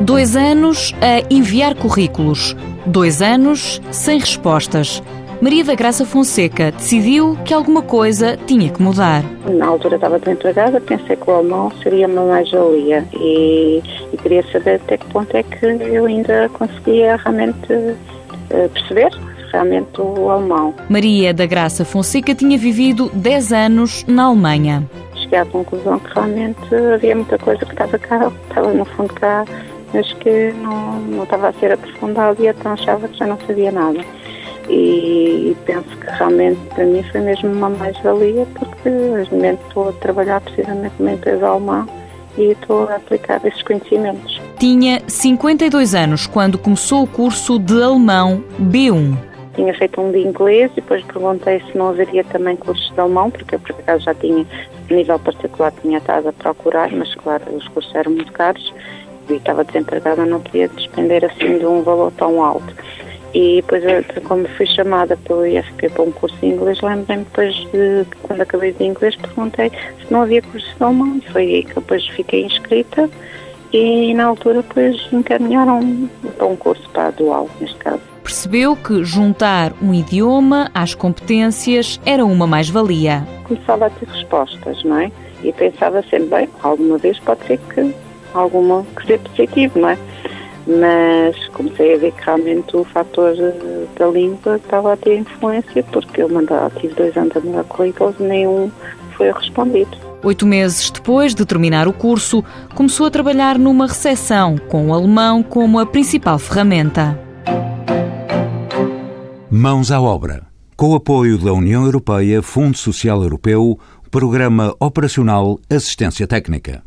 Dois anos a enviar currículos, dois anos sem respostas. Maria da Graça Fonseca decidiu que alguma coisa tinha que mudar. Na altura estava desempregada, pensei que o alemão seria uma mais-valia e, e, queria saber até que ponto é que eu ainda conseguia realmente uh, perceber realmente o alemão. Maria da Graça Fonseca tinha vivido 10 anos na Alemanha. Cheguei à conclusão que realmente havia muita coisa que estava cá, estava no fundo cá, mas que não, não estava a ser aprofundado e então achava que já não sabia nada. E, e penso que realmente para mim foi mesmo uma mais-valia porque neste momento estou a trabalhar precisamente numa empresa alemã e estou a aplicar esses conhecimentos. Tinha 52 anos quando começou o curso de alemão B1 tinha feito um de inglês e depois perguntei se não haveria também cursos de alemão, porque eu por acaso já tinha, a nível particular, tinha estado a procurar, mas claro, os cursos eram muito caros e estava desempregada, não podia despender assim de um valor tão alto. E depois, como fui chamada pelo IFP para um curso de inglês, lembrei-me depois de, quando acabei de inglês, perguntei se não havia curso de alemão. E foi aí que depois fiquei inscrita e na altura depois encaminharam para um curso para a dual, neste caso percebeu que juntar um idioma às competências era uma mais-valia. Começava a ter respostas, não é? E pensava sempre, bem, alguma vez pode ser que alguma que seja positivo, não é? Mas comecei a ver que realmente o fator da língua estava a ter influência, porque eu mandava, tive dois anos a mandar currículos e nenhum foi respondido. Oito meses depois de terminar o curso, começou a trabalhar numa recepção, com o alemão como a principal ferramenta. Mãos à obra. Com o apoio da União Europeia, Fundo Social Europeu, Programa Operacional Assistência Técnica.